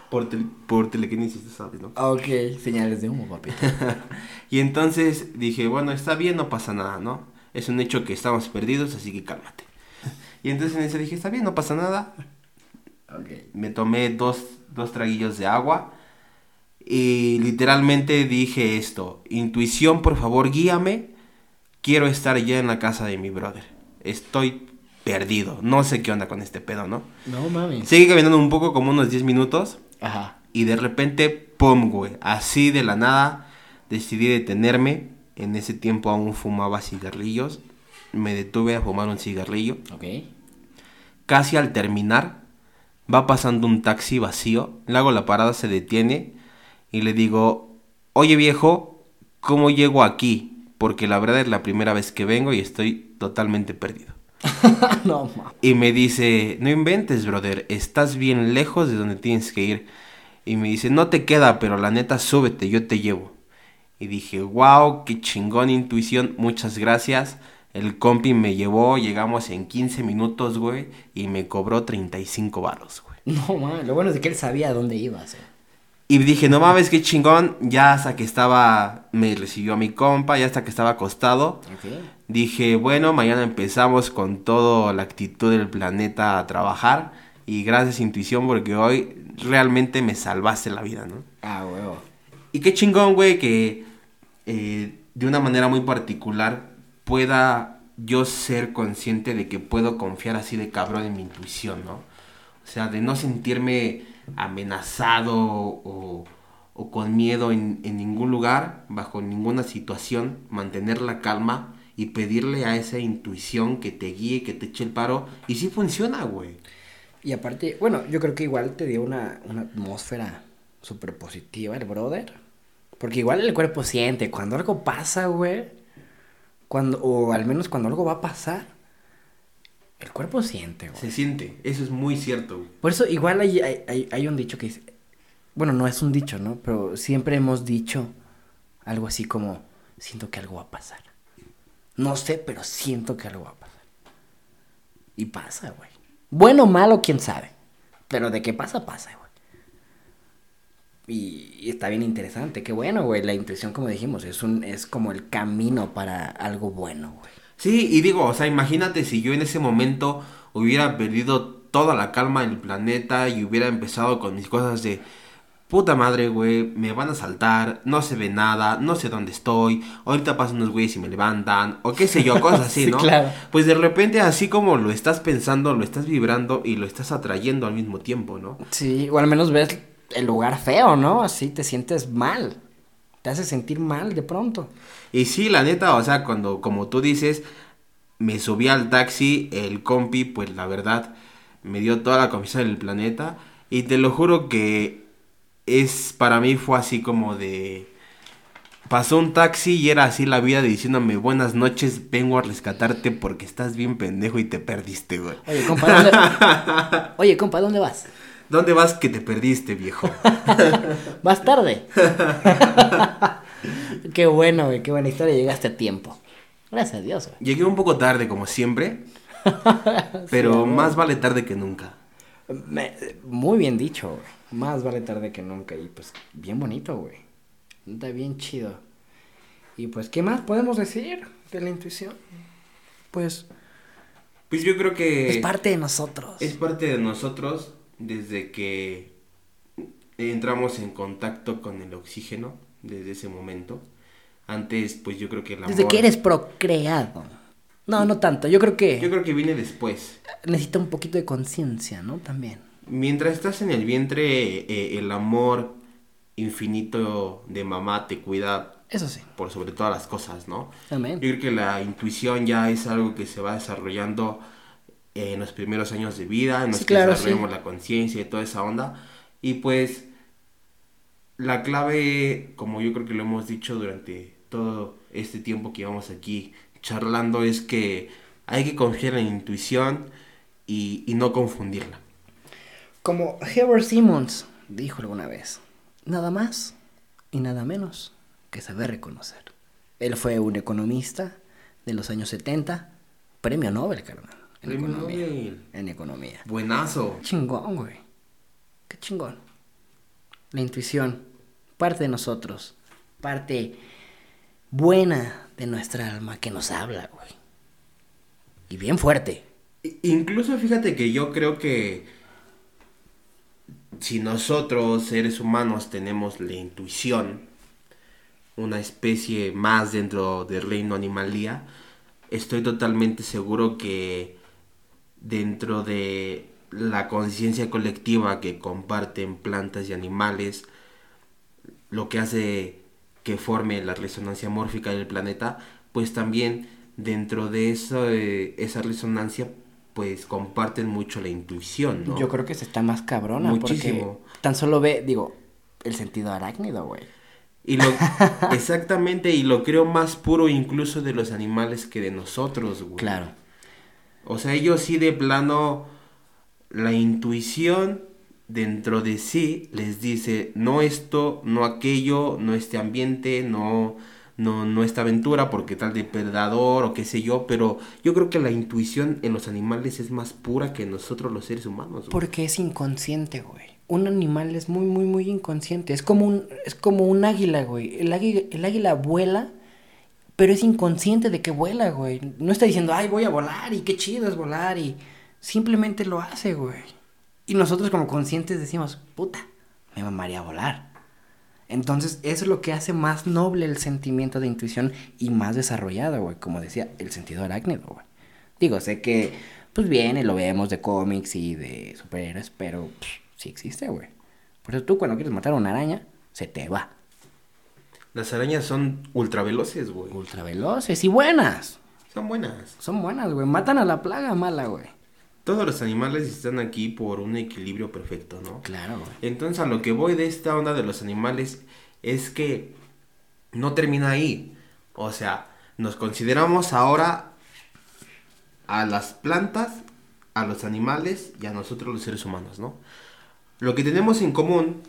Speaker 1: Por, tel- por telequinesis, sabes, ¿no?
Speaker 2: Ok, señales de humo, papi.
Speaker 1: Y entonces dije, bueno, está bien, no pasa nada, ¿no? Es un hecho que estamos perdidos, así que cálmate. Y entonces en ese dije, está bien, no pasa nada.
Speaker 2: Ok.
Speaker 1: Me tomé dos, dos traguillos de agua y literalmente dije esto, intuición, por favor, guíame. Quiero estar ya en la casa de mi brother. Estoy perdido, no sé qué onda con este pedo, ¿no?
Speaker 2: No mames.
Speaker 1: Seguí caminando un poco, como unos 10 minutos.
Speaker 2: Ajá.
Speaker 1: Y de repente, pum, güey. Así de la nada, decidí detenerme. En ese tiempo aún fumaba cigarrillos. Me detuve a fumar un cigarrillo.
Speaker 2: Ok.
Speaker 1: Casi al terminar, va pasando un taxi vacío. Le hago la parada, se detiene. Y le digo, oye viejo, ¿cómo llego aquí? Porque la verdad es la primera vez que vengo y estoy totalmente perdido.
Speaker 2: no.
Speaker 1: Y me dice, no inventes, brother, estás bien lejos de donde tienes que ir. Y me dice, no te queda, pero la neta, súbete, yo te llevo. Y dije, wow, qué chingón intuición, muchas gracias. El compi me llevó, llegamos en 15 minutos, güey, y me cobró 35 varos, güey.
Speaker 2: No mames. Lo bueno es que él sabía dónde ibas, eh.
Speaker 1: Y dije, no mames, qué chingón, ya hasta que estaba, me recibió a mi compa, ya hasta que estaba acostado. Dije, bueno, mañana empezamos con toda la actitud del planeta a trabajar. Y gracias intuición porque hoy realmente me salvaste la vida, ¿no?
Speaker 2: Ah, huevo.
Speaker 1: Y qué chingón, güey, que eh, de una manera muy particular pueda yo ser consciente de que puedo confiar así de cabrón en mi intuición, ¿no? O sea, de no sentirme amenazado o, o con miedo en, en ningún lugar, bajo ninguna situación, mantener la calma y pedirle a esa intuición que te guíe, que te eche el paro. Y sí funciona, güey.
Speaker 2: Y aparte, bueno, yo creo que igual te dio una, una atmósfera súper positiva el brother. Porque igual el cuerpo siente, cuando algo pasa, güey, cuando, o al menos cuando algo va a pasar, el cuerpo siente, güey.
Speaker 1: Se siente, eso es muy cierto. güey.
Speaker 2: Por eso igual hay, hay, hay- un dicho que dice, bueno, no es un dicho, ¿no? Pero siempre hemos dicho algo así como, siento que algo va a pasar. No sé, pero siento que algo va a pasar. Y pasa, güey. Bueno o malo, quién sabe. Pero de qué pasa, pasa, güey. Y, y está bien interesante, qué bueno, güey. La intuición, como dijimos, es un, es como el camino para algo bueno, güey.
Speaker 1: Sí, y digo, o sea, imagínate si yo en ese momento hubiera perdido toda la calma en el planeta y hubiera empezado con mis cosas de puta madre, güey, me van a saltar, no se ve nada, no sé dónde estoy, ahorita pasan unos güeyes y me levantan, o qué sé yo, cosas así,
Speaker 2: Sí,
Speaker 1: ¿no?
Speaker 2: claro.
Speaker 1: Pues de repente así como lo estás pensando, lo estás vibrando y lo estás atrayendo al mismo tiempo, ¿no?
Speaker 2: Sí, o al menos ves el lugar feo, ¿no? Así te sientes mal. Te hace sentir mal de pronto.
Speaker 1: Y sí, la neta, o sea, cuando, como tú dices, me subí al taxi, el compi, pues la verdad, me dio toda la confianza del planeta. Y te lo juro que es, para mí fue así como de... Pasó un taxi y era así la vida diciéndome buenas noches, vengo a rescatarte porque estás bien pendejo y te perdiste, güey.
Speaker 2: Oye, compa, ¿dónde... Oye, compa, ¿dónde vas?
Speaker 1: ¿Dónde vas que te perdiste, viejo?
Speaker 2: Vas tarde. qué bueno, güey, qué buena historia. Llegaste a tiempo. Gracias a Dios, güey.
Speaker 1: Llegué un poco tarde, como siempre, pero más vale tarde que nunca.
Speaker 2: Me- muy bien dicho, güey. Más vale tarde que nunca. Y pues, bien bonito, güey. Está bien chido. Y pues, ¿qué más podemos decir de la intuición? Pues,
Speaker 1: Pues yo creo que...
Speaker 2: es parte de nosotros.
Speaker 1: Es parte de nosotros desde que entramos en contacto con el oxígeno, desde ese momento. Antes, pues yo creo que el amor...
Speaker 2: Desde que eres procreado. No, no tanto. Yo creo que
Speaker 1: Yo creo que viene después.
Speaker 2: necesita un poquito de conciencia, ¿no? También.
Speaker 1: Mientras estás en el vientre, eh, el amor infinito de mamá te cuida
Speaker 2: Eso sí.
Speaker 1: por sobre todas las cosas, ¿no?
Speaker 2: Amén.
Speaker 1: Yo creo que la intuición ya es algo que se va desarrollando en los primeros años de vida, en los
Speaker 2: Sí,
Speaker 1: que
Speaker 2: claro,
Speaker 1: desarrollamos
Speaker 2: sí.
Speaker 1: la conciencia y toda esa onda. Y pues la clave, como yo creo que lo hemos dicho durante todo este tiempo que llevamos aquí charlando, es que hay que confiar en la intuición y, y no confundirla.
Speaker 2: Como Herbert Simmons dijo alguna vez, nada más y nada menos que saber reconocer. Él fue un economista de los años 70. Premio Nobel, carnal. En
Speaker 1: Premio
Speaker 2: economía.
Speaker 1: Nobel.
Speaker 2: En economía.
Speaker 1: Buenazo.
Speaker 2: Chingón, güey. Qué chingón. La intuición, parte de nosotros, parte buena de nuestra alma que nos habla, güey. Y bien fuerte.
Speaker 1: Incluso fíjate que yo creo que si nosotros, seres humanos, tenemos la intuición, una especie más dentro del reino animalía, estoy totalmente seguro que dentro de la conciencia colectiva que comparten plantas y animales, lo que hace que forme la resonancia mórfica del planeta, pues también dentro de eso, eh, esa resonancia, pues comparten mucho la intuición, ¿no?
Speaker 2: Yo creo que se está más cabrona.
Speaker 1: Muchísimo.
Speaker 2: Porque tan solo ve, digo, el sentido arácnido, güey.
Speaker 1: Y lo, exactamente, y lo creo más puro incluso de los animales que de nosotros, güey.
Speaker 2: Claro.
Speaker 1: O sea, ellos sí de plano, la intuición dentro de sí les dice, no esto, no aquello, no este ambiente, no, no, no esta aventura, porque tal depredador o qué sé yo, pero yo creo que la intuición en los animales es más pura que nosotros los seres humanos.
Speaker 2: Porque es inconsciente, güey. Un animal es muy, muy, muy inconsciente. Es como un, es como un águila, güey. El águila, el águila vuela, pero es inconsciente de que vuela, güey. No está diciendo, ay, voy a volar y qué chido es volar y simplemente lo hace, güey. Y nosotros como conscientes decimos, puta, me mamaría a volar. Entonces, eso es lo que hace más noble el sentimiento de intuición y más desarrollado, güey. Como decía, el sentido arácnido, güey. Digo, sé que, pues viene, lo vemos de cómics y de superhéroes, pero sí existe, güey. Por eso tú cuando quieres matar a una araña, se te va.
Speaker 1: Las arañas son ultra veloces, güey.
Speaker 2: Ultra veloces y buenas.
Speaker 1: Son buenas.
Speaker 2: Son buenas, güey. Matan a la plaga mala, güey.
Speaker 1: Todos los animales están aquí por un equilibrio perfecto, ¿no?
Speaker 2: Claro, güey.
Speaker 1: Entonces a lo que voy de esta onda de los animales es que no termina ahí. O sea, nos consideramos ahora a las plantas, a los animales y a nosotros los seres humanos, ¿no? Lo que tenemos en común,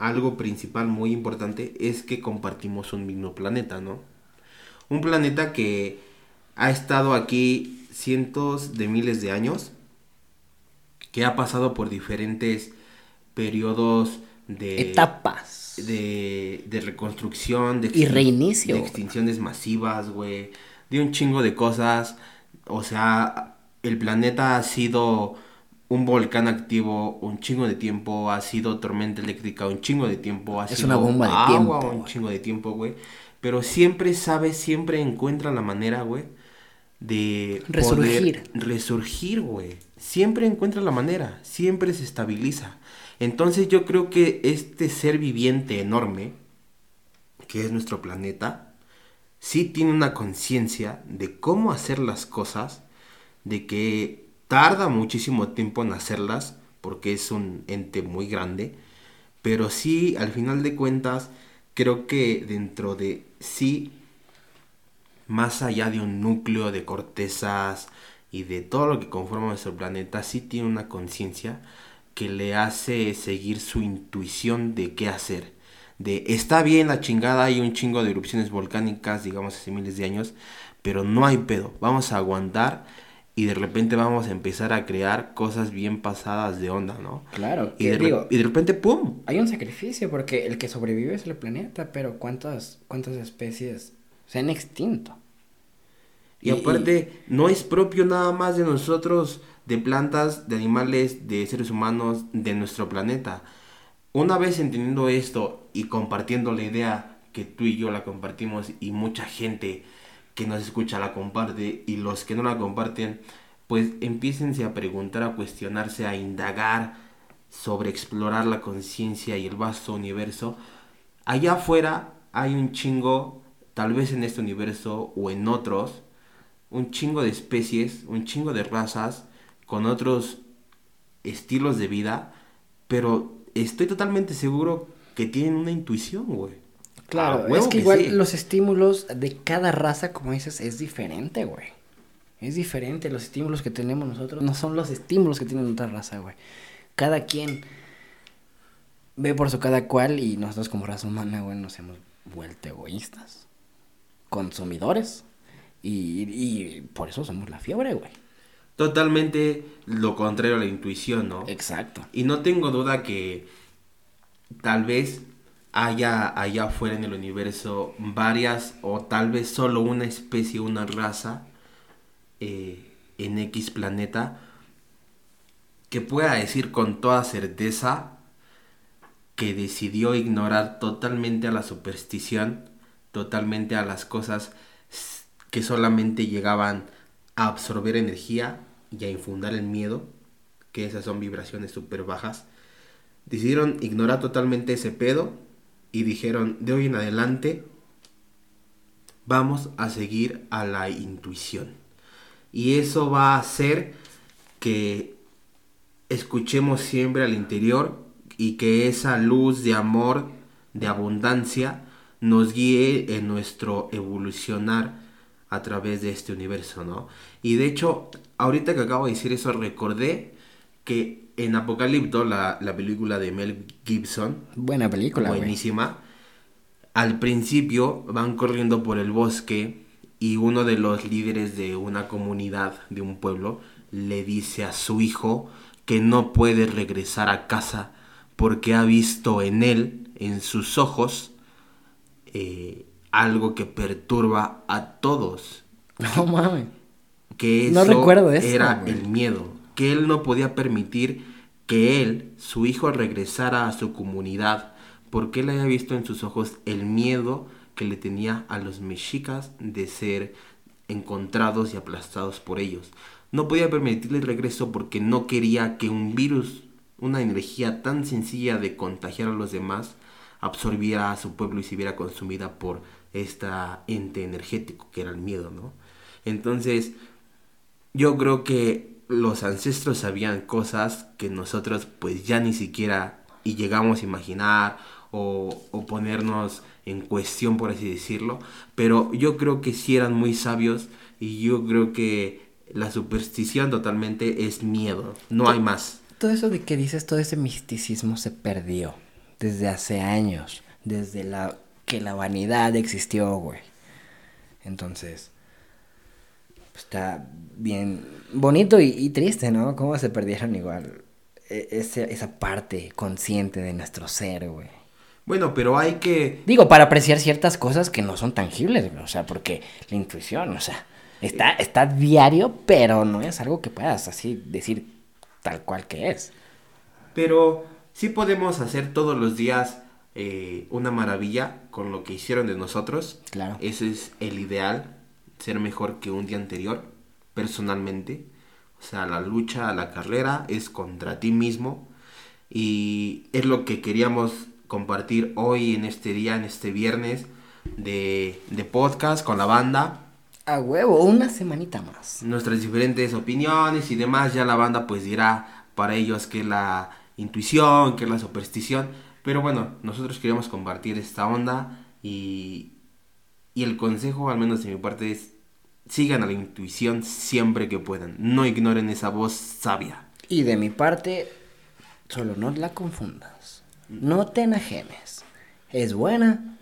Speaker 1: algo principal muy importante, es que compartimos un mismo planeta, ¿no? Un planeta que ha estado aquí cientos de miles de años, que ha pasado por diferentes periodos de
Speaker 2: Etapas.
Speaker 1: de, de reconstrucción, de,
Speaker 2: Y reinicio.
Speaker 1: de extinciones masivas, güey, de un chingo de cosas. O sea, el planeta ha sido un volcán activo un chingo de tiempo, ha sido tormenta eléctrica un chingo de tiempo, ha
Speaker 2: Es
Speaker 1: sido
Speaker 2: una bomba de
Speaker 1: agua
Speaker 2: tiempo,
Speaker 1: un
Speaker 2: güey.
Speaker 1: chingo de tiempo, güey. Pero siempre sabe, siempre encuentra la manera, güey, de poder
Speaker 2: Resurgir.
Speaker 1: resurgir, güey. Siempre encuentra la manera, siempre se estabiliza. Entonces yo creo que este ser viviente enorme, que es nuestro planeta, sí tiene una conciencia de cómo hacer las cosas, de que tarda muchísimo tiempo en hacerlas, porque es un ente muy grande, pero sí, al final de cuentas, creo que dentro de sí, más allá de un núcleo de cortezas y de todo lo que conforma nuestro planeta, sí tiene una conciencia que le hace seguir su intuición de qué hacer. De está bien la chingada, hay un chingo de erupciones volcánicas, digamos hace miles de años, pero no hay pedo, vamos a aguantar y de repente vamos a empezar a crear cosas bien pasadas de onda, ¿no?
Speaker 2: Claro,
Speaker 1: Y
Speaker 2: que
Speaker 1: de,
Speaker 2: digo,
Speaker 1: y de repente, ¡pum!
Speaker 2: hay un sacrificio porque el que sobrevive es el planeta, pero ¿cuántas, cuántas especies se han extinto?
Speaker 1: Y,
Speaker 2: Y-
Speaker 1: aparte, no es propio nada más de nosotros, de plantas, de animales, de seres humanos, de nuestro planeta. Una vez entendiendo esto y compartiendo la idea que tú y yo la compartimos y mucha gente que nos escucha la comparte y los que no la comparten, pues empiécense a preguntar, a cuestionarse, a indagar sobre explorar la conciencia y el vasto universo. Allá afuera hay un chingo, tal vez en este universo o en otros, un chingo de especies, un chingo de razas, con otros estilos de vida, pero estoy totalmente seguro que tienen una intuición, güey.
Speaker 2: Claro,
Speaker 1: A huevo
Speaker 2: es que, igual
Speaker 1: sí.
Speaker 2: los estímulos de cada raza, como dices, es diferente, güey. Es diferente, los estímulos que tenemos nosotros no son los estímulos que tienen otra raza, güey. Cada quien ve por su cada cual y nosotros como raza humana, güey, nos hemos vuelto egoístas. Consumidores. Y, y por eso somos la fiebre, güey.
Speaker 1: Totalmente lo contrario a la intuición, ¿no?
Speaker 2: Exacto.
Speaker 1: Y no tengo duda que tal vez haya allá afuera en el universo varias o tal vez solo una especie, una raza eh, en X planeta que pueda decir con toda certeza que decidió ignorar totalmente a la superstición, totalmente a las cosas que solamente llegaban a absorber energía y a infundar el miedo, que esas son vibraciones súper bajas, decidieron ignorar totalmente ese pedo y dijeron, de hoy en adelante vamos a seguir a la intuición. Y eso va a hacer que escuchemos siempre al interior y que esa luz de amor, de abundancia, nos guíe en nuestro evolucionar a través de este universo, ¿no? Y de hecho, ahorita que acabo de decir eso, recordé que en Apocalipto, la, la película de Mel Gibson,
Speaker 2: Buena película,
Speaker 1: buenísima, al principio van corriendo por el bosque y uno de los líderes de una comunidad, de un pueblo, le dice a su hijo que no puede regresar a casa porque ha visto en él, en sus ojos, eh, algo que perturba a todos.
Speaker 2: No mames.
Speaker 1: Que
Speaker 2: No
Speaker 1: eso
Speaker 2: recuerdo eso,
Speaker 1: era el miedo. Que él no podía permitir que él, su hijo, regresara a su comunidad. Porque él había visto en sus ojos el miedo que le tenía a los mexicas de ser encontrados y aplastados por ellos. No podía permitirle el regreso porque no quería que un virus, una energía tan sencilla de contagiar a los demás, absorbiera a su pueblo y se viera consumida por esta ente energético que era el miedo, ¿no? Entonces, yo creo que los ancestros sabían cosas que nosotros pues ya ni siquiera y llegamos a imaginar o, o ponernos en cuestión, por así decirlo, pero yo creo que sí eran muy sabios y yo creo que la superstición totalmente es miedo, no hay más.
Speaker 2: Todo eso de que dices, todo ese misticismo se perdió desde hace años, desde la que la vanidad existió, güey. Entonces, está bien bonito y, y triste, ¿no? Cómo se perdieron igual e- ese- esa parte consciente de nuestro ser, güey.
Speaker 1: Bueno, pero hay que
Speaker 2: Digo, para apreciar ciertas cosas que no son tangibles, güey, o sea, porque la intuición, o sea, está, está diario, pero no es algo que puedas así decir tal cual que es.
Speaker 1: Pero sí podemos hacer todos los días eh, una maravilla con lo que hicieron de nosotros.
Speaker 2: Claro.
Speaker 1: Ese es el ideal, ser mejor que un día anterior, personalmente. O sea, la lucha, la carrera es contra ti mismo. Y es lo que queríamos compartir hoy en este día, en este viernes de, de podcast con la banda.
Speaker 2: A huevo, una semanita más.
Speaker 1: nuestras diferentes opiniones y demás. Ya la banda pues dirá para ellos qué es la intuición, qué es la superstición. Pero bueno, nosotros queríamos compartir esta onda y, y el consejo, al menos de mi parte, es sigan a la intuición siempre que puedan. No ignoren esa voz sabia.
Speaker 2: Y de mi parte, solo no la confundas. No te enajenes. Es buena,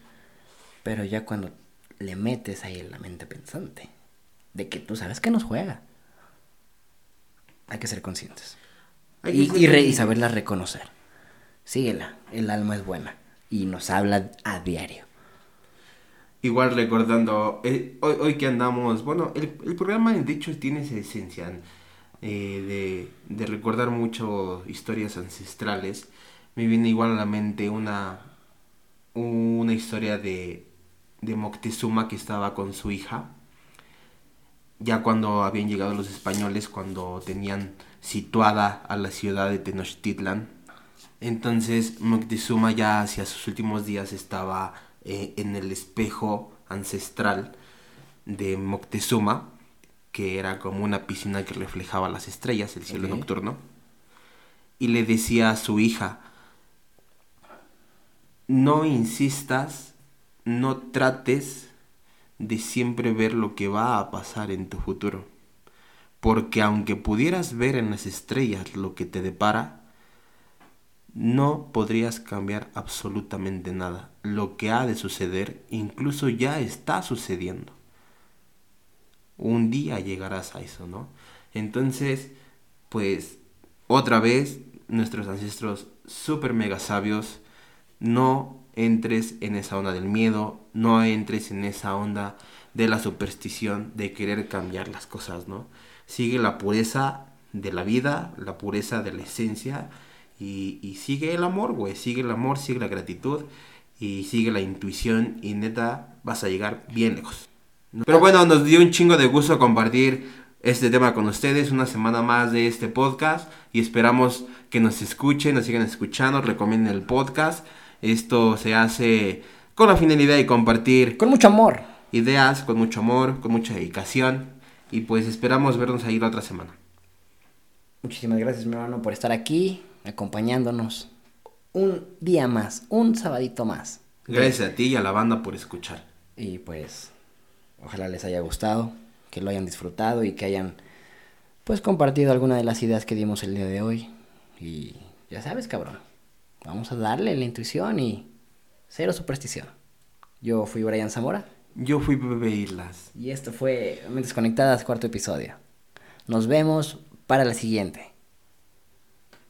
Speaker 2: pero ya cuando le metes ahí en la mente pensante, de que tú sabes que nos juega, hay que ser conscientes.
Speaker 1: Que
Speaker 2: Y,
Speaker 1: ser
Speaker 2: y re- y
Speaker 1: conscientes.
Speaker 2: saberla reconocer. Síguela, el alma es buena y nos habla a diario.
Speaker 1: Igual recordando, eh, hoy, hoy que andamos, bueno, el, el programa de hecho tiene esa esencia eh, de, de recordar mucho historias ancestrales. Me viene igual a la mente una, una historia de, de Moctezuma que estaba con su hija, ya cuando habían llegado los españoles, cuando tenían situada a la ciudad de Tenochtitlan. Entonces Moctezuma ya hacia sus últimos días estaba eh, en el espejo ancestral de Moctezuma, que era como una piscina que reflejaba las estrellas, el cielo nocturno, y le decía a su hija, no insistas, no trates de siempre ver lo que va a pasar en tu futuro, porque aunque pudieras ver en las estrellas lo que te depara, no podrías cambiar absolutamente nada. Lo que ha de suceder incluso ya está sucediendo. un día llegarás a eso, ¿no? Entonces, pues, otra vez, nuestros ancestros super mega sabios, no entres en esa onda del miedo, no entres en esa onda de la superstición, de querer cambiar las cosas, ¿no? Sigue la pureza de la vida, la pureza de la esencia, y, y sigue el amor, güey, sigue el amor, sigue la gratitud, y sigue la intuición, y neta, vas a llegar bien lejos. Pero bueno, nos dio un chingo de gusto compartir este tema con ustedes, una semana más de este podcast y esperamos que nos escuchen, nos sigan escuchando, recomienden el podcast. Esto se hace con la finalidad de compartir
Speaker 2: Con mucho amor.
Speaker 1: ideas, con mucho amor, con mucha dedicación y pues esperamos vernos ahí la otra semana.
Speaker 2: Muchísimas gracias, mi hermano, por estar aquí, acompañándonos un día más, un sabadito más.
Speaker 1: Gracias a ti y a la banda por escuchar.
Speaker 2: Y pues, ojalá les haya gustado, que lo hayan disfrutado y que hayan, pues, compartido alguna de las ideas que dimos el día de hoy. Y ya sabes, cabrón, vamos a darle la intuición y cero superstición. Yo fui Brian Zamora
Speaker 1: Yo fui Bebé Islas.
Speaker 2: y esto fue Mentes Conectadas, cuarto episodio. Nos vemos para la siguiente.